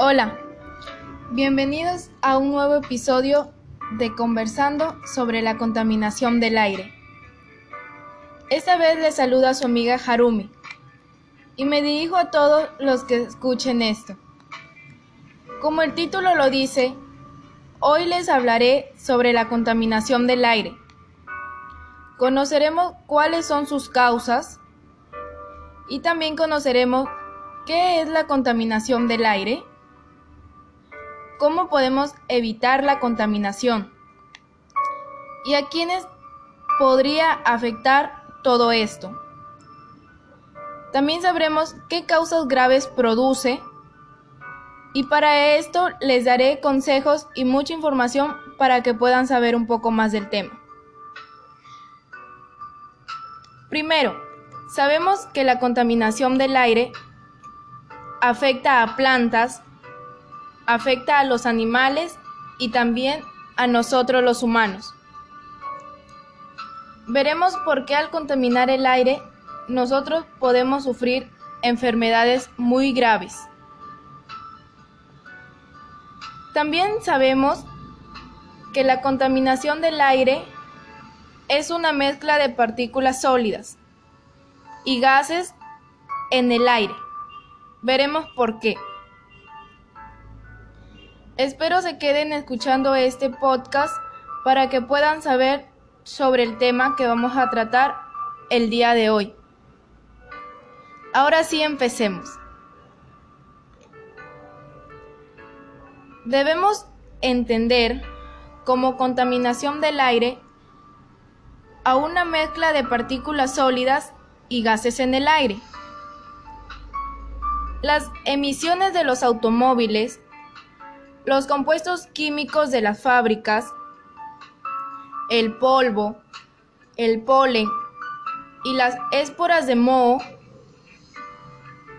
Hola, bienvenidos a un nuevo episodio de Conversando sobre la contaminación del aire. Esta vez les saluda a su amiga Harumi y me dirijo a todos los que escuchen esto. Como el título lo dice, hoy les hablaré sobre la contaminación del aire. Conoceremos cuáles son sus causas y también conoceremos qué es la contaminación del aire cómo podemos evitar la contaminación y a quiénes podría afectar todo esto. También sabremos qué causas graves produce y para esto les daré consejos y mucha información para que puedan saber un poco más del tema. Primero, sabemos que la contaminación del aire afecta a plantas, afecta a los animales y también a nosotros los humanos. Veremos por qué al contaminar el aire nosotros podemos sufrir enfermedades muy graves. También sabemos que la contaminación del aire es una mezcla de partículas sólidas y gases en el aire. Veremos por qué. Espero se queden escuchando este podcast para que puedan saber sobre el tema que vamos a tratar el día de hoy. Ahora sí empecemos. Debemos entender como contaminación del aire a una mezcla de partículas sólidas y gases en el aire. Las emisiones de los automóviles los compuestos químicos de las fábricas, el polvo, el polen y las esporas de moho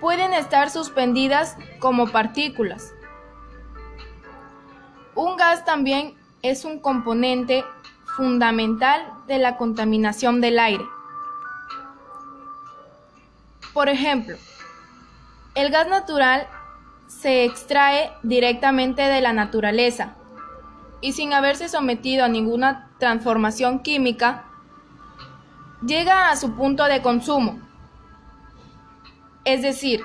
pueden estar suspendidas como partículas. Un gas también es un componente fundamental de la contaminación del aire. Por ejemplo, el gas natural se extrae directamente de la naturaleza y sin haberse sometido a ninguna transformación química, llega a su punto de consumo. Es decir,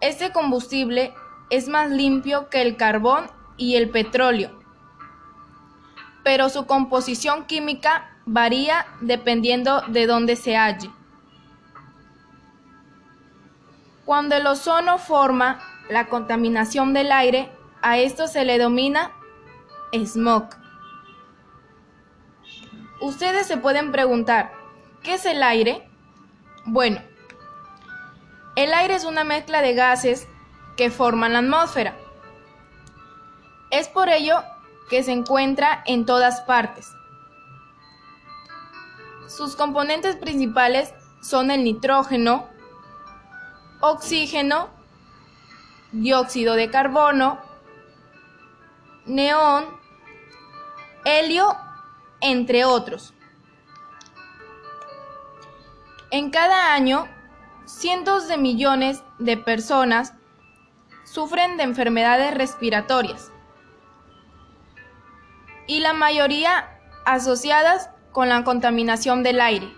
este combustible es más limpio que el carbón y el petróleo, pero su composición química varía dependiendo de dónde se halle. Cuando el ozono forma la contaminación del aire, a esto se le denomina smog. Ustedes se pueden preguntar, ¿qué es el aire? Bueno, el aire es una mezcla de gases que forman la atmósfera. Es por ello que se encuentra en todas partes. Sus componentes principales son el nitrógeno, oxígeno dióxido de carbono, neón, helio, entre otros. En cada año, cientos de millones de personas sufren de enfermedades respiratorias y la mayoría asociadas con la contaminación del aire.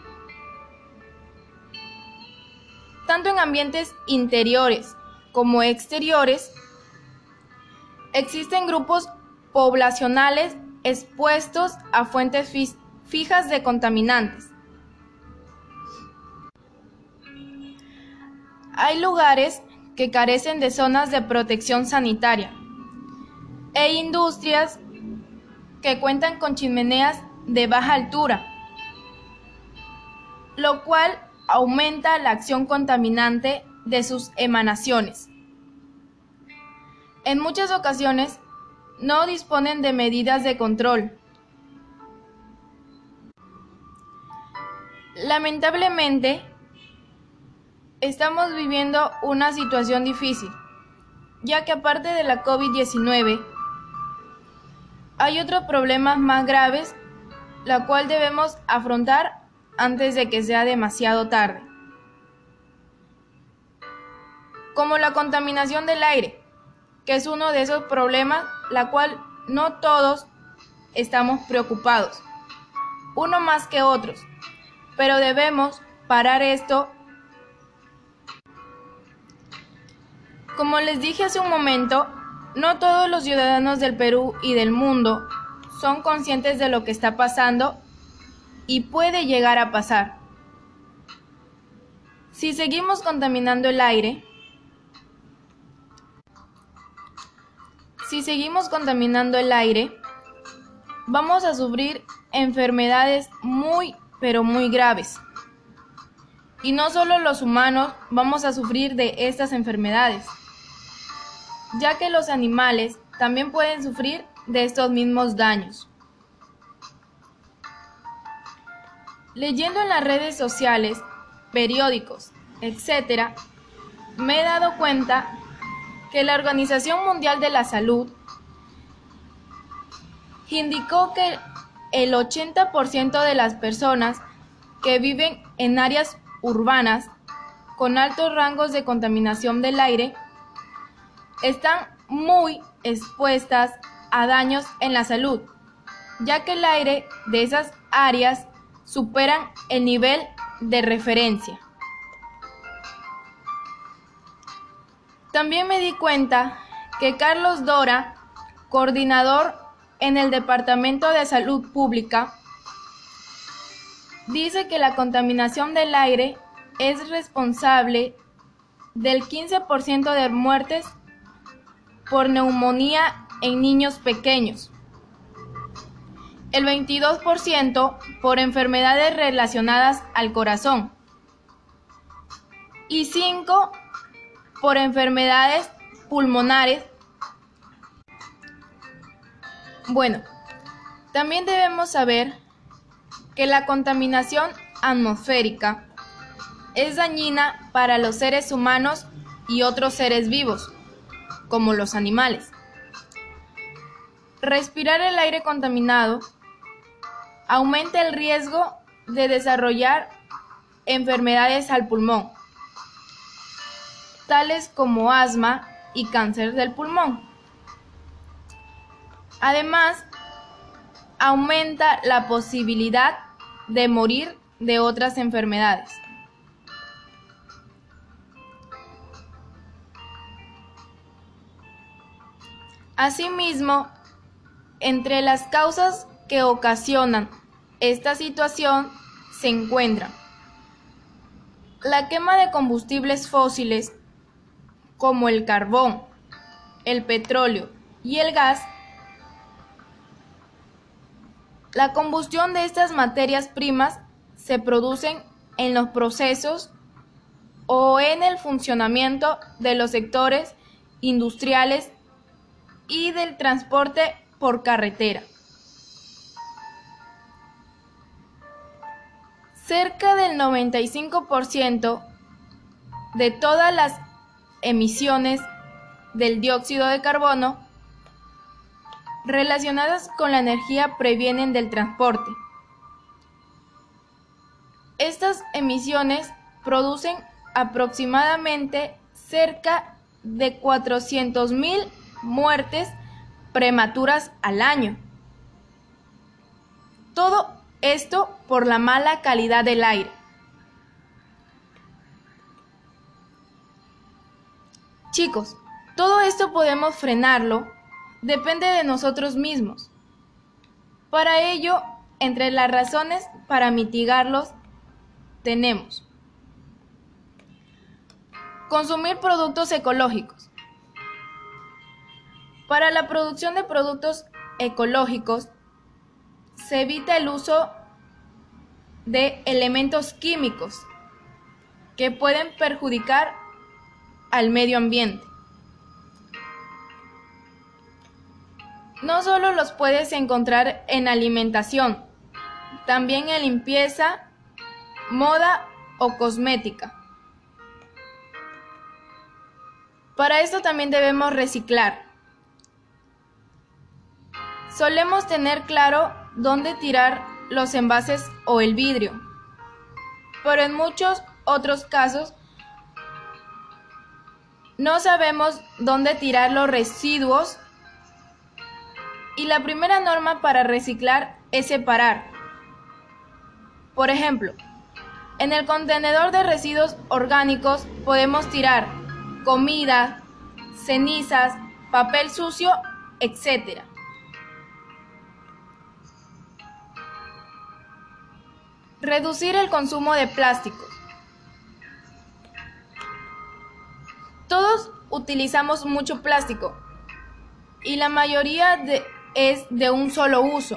Tanto en ambientes interiores como exteriores, existen grupos poblacionales expuestos a fuentes fijas de contaminantes. Hay lugares que carecen de zonas de protección sanitaria e industrias que cuentan con chimeneas de baja altura, lo cual aumenta la acción contaminante de sus emanaciones. En muchas ocasiones no disponen de medidas de control. Lamentablemente, estamos viviendo una situación difícil, ya que aparte de la COVID-19, hay otros problemas más graves, la cual debemos afrontar antes de que sea demasiado tarde. Como la contaminación del aire, que es uno de esos problemas la cual no todos estamos preocupados, uno más que otros, pero debemos parar esto. Como les dije hace un momento, no todos los ciudadanos del Perú y del mundo son conscientes de lo que está pasando y puede llegar a pasar. Si seguimos contaminando el aire, si seguimos contaminando el aire, vamos a sufrir enfermedades muy, pero muy graves. Y no solo los humanos vamos a sufrir de estas enfermedades, ya que los animales también pueden sufrir de estos mismos daños. Leyendo en las redes sociales, periódicos, etc., me he dado cuenta que la Organización Mundial de la Salud indicó que el 80% de las personas que viven en áreas urbanas con altos rangos de contaminación del aire están muy expuestas a daños en la salud, ya que el aire de esas áreas superan el nivel de referencia. También me di cuenta que Carlos Dora, coordinador en el Departamento de Salud Pública, dice que la contaminación del aire es responsable del 15% de muertes por neumonía en niños pequeños, el 22% por enfermedades relacionadas al corazón y 5% por enfermedades pulmonares. Bueno, también debemos saber que la contaminación atmosférica es dañina para los seres humanos y otros seres vivos, como los animales. Respirar el aire contaminado aumenta el riesgo de desarrollar enfermedades al pulmón, tales como asma y cáncer del pulmón. Además, aumenta la posibilidad de morir de otras enfermedades. Asimismo, entre las causas que ocasionan esta situación se encuentran la quema de combustibles fósiles como el carbón, el petróleo y el gas, la combustión de estas materias primas se producen en los procesos o en el funcionamiento de los sectores industriales y del transporte por carretera. Cerca del 95% de todas las emisiones del dióxido de carbono relacionadas con la energía previenen del transporte. Estas emisiones producen aproximadamente cerca de 400.000 muertes prematuras al año. Todo esto por la mala calidad del aire. Chicos, todo esto podemos frenarlo, depende de nosotros mismos. Para ello, entre las razones para mitigarlos, tenemos consumir productos ecológicos. Para la producción de productos ecológicos, se evita el uso de elementos químicos que pueden perjudicar al medio ambiente. No solo los puedes encontrar en alimentación, también en limpieza, moda o cosmética. Para esto también debemos reciclar. Solemos tener claro dónde tirar los envases o el vidrio, pero en muchos otros casos No sabemos dónde tirar los residuos y la primera norma para reciclar es separar. Por ejemplo, en el contenedor de residuos orgánicos podemos tirar comida, cenizas, papel sucio, etc. Reducir el consumo de plásticos. Todos utilizamos mucho plástico y la mayoría es de un solo uso.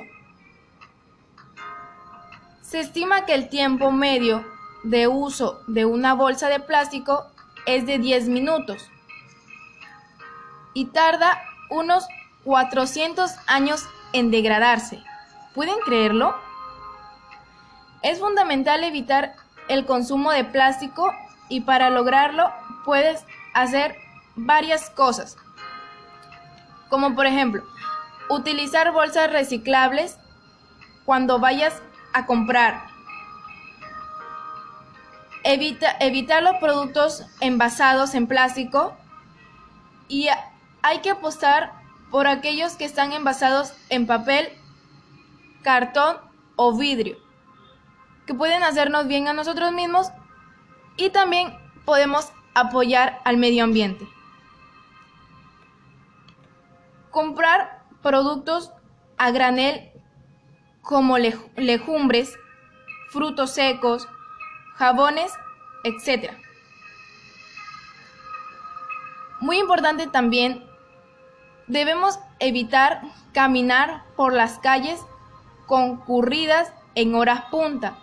Se estima que el tiempo medio de uso de una bolsa de plástico es de 10 minutos y tarda unos 400 años en degradarse. ¿Pueden creerlo? Es fundamental evitar el consumo de plástico y para lograrlo puedes hacer varias cosas. Como por ejemplo, utilizar bolsas reciclables cuando vayas a comprar. Evita, evitar los productos envasados en plástico y hay que apostar por aquellos que están envasados en papel, cartón o vidrio, que pueden hacernos bien a nosotros mismos y también podemos apoyar al medio ambiente. Comprar productos a granel como legumbres, frutos secos, jabones, etc. Muy importante también Debemos evitar caminar por las calles concurridas en horas punta.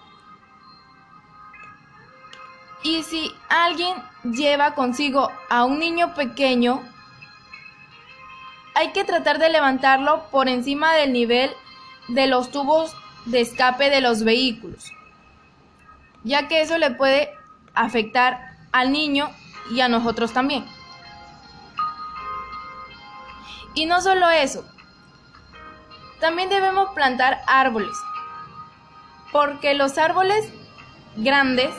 Y si alguien lleva consigo a un niño pequeño, hay que tratar de levantarlo por encima del nivel de los tubos de escape de los vehículos, ya que eso le puede afectar al niño y a nosotros también. Y no solo eso, también debemos plantar árboles, porque los árboles grandes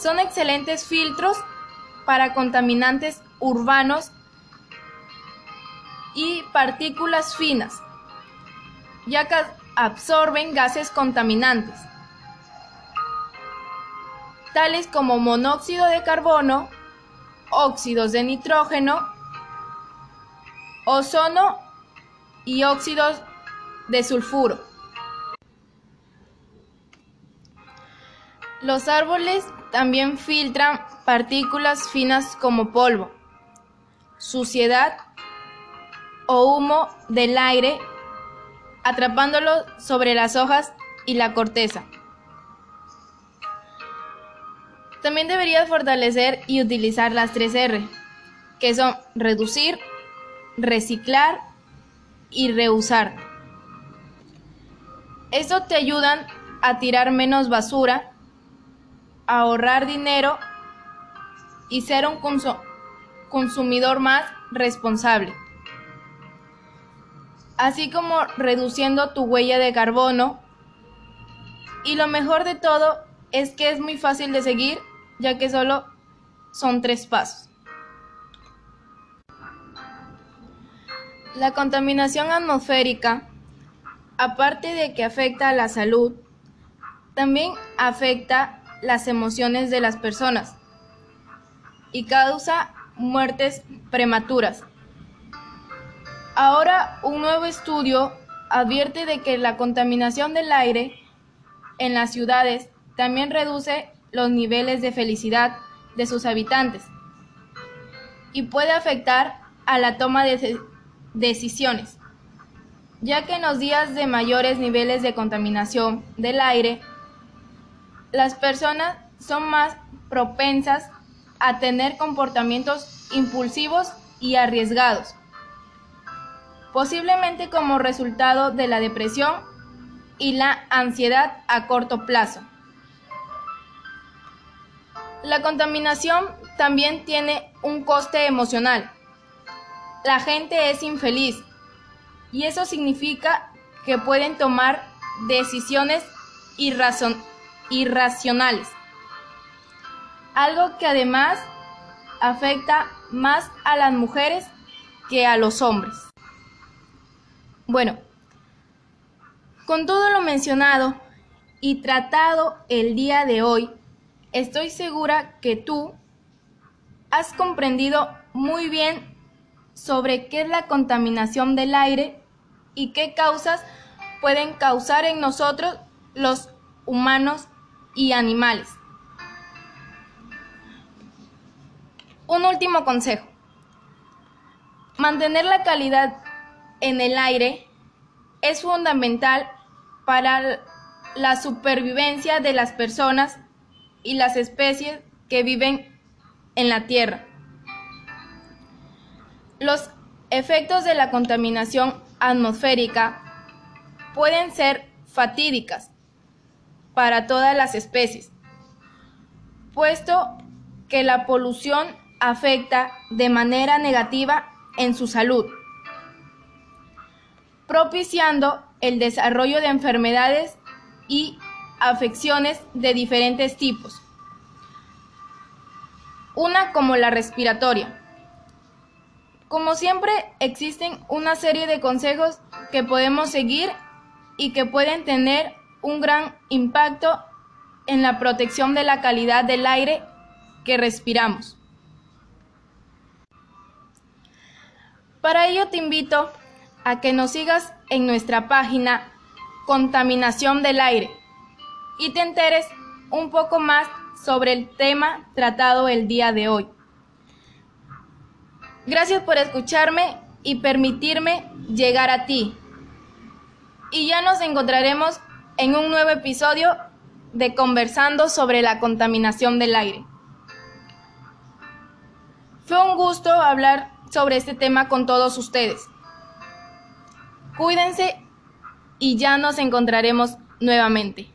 son excelentes filtros para contaminantes urbanos y partículas finas, ya que absorben gases contaminantes, tales como monóxido de carbono, óxidos de nitrógeno, ozono y óxidos de sulfuro. Los árboles también filtran partículas finas como polvo, suciedad o humo del aire, atrapándolo sobre las hojas y la corteza. También deberías fortalecer y utilizar las 3R, que son reducir, reciclar y reusar. Esto te ayudan a tirar menos basura, ahorrar dinero y ser un consumidor más responsable. Así como reduciendo tu huella de carbono. Y lo mejor de todo es que es muy fácil de seguir ya que solo son tres pasos. La contaminación atmosférica, aparte de que afecta a la salud, también afecta las emociones de las personas y causa muertes prematuras. Ahora un nuevo estudio advierte de que la contaminación del aire en las ciudades también reduce los niveles de felicidad de sus habitantes y puede afectar a la toma de, decisiones, ya que en los días de mayores niveles de contaminación del aire, las personas son más propensas a tener comportamientos impulsivos y arriesgados, posiblemente como resultado de la depresión y la ansiedad a corto plazo. La contaminación también tiene un coste emocional, la gente es infeliz y eso significa que pueden tomar decisiones irracionales. Algo que además afecta más a las mujeres que a los hombres. Bueno, con todo lo mencionado y tratado el día de hoy, estoy segura que tú has comprendido muy bien sobre qué es la contaminación del aire y qué causas pueden causar en nosotros los humanos y animales. Un último consejo. Mantener la calidad en el aire es fundamental para la supervivencia de las personas y las especies que viven en la Tierra. Los efectos de la contaminación atmosférica pueden ser fatídicas para todas las especies, puesto que la polución afecta de manera negativa en su salud, propiciando el desarrollo de enfermedades y afecciones de diferentes tipos, una como la respiratoria. Como siempre, existen una serie de consejos que podemos seguir y que pueden tener un gran impacto en la protección de la calidad del aire que respiramos. Para ello te invito a que nos sigas en nuestra página Contaminación del Aire y te enteres un poco más sobre el tema tratado el día de hoy. Gracias por escucharme y permitirme llegar a ti. Y ya nos encontraremos en un nuevo episodio de Conversando sobre la contaminación del aire. Fue un gusto hablar sobre este tema con todos ustedes. Cuídense y ya nos encontraremos nuevamente.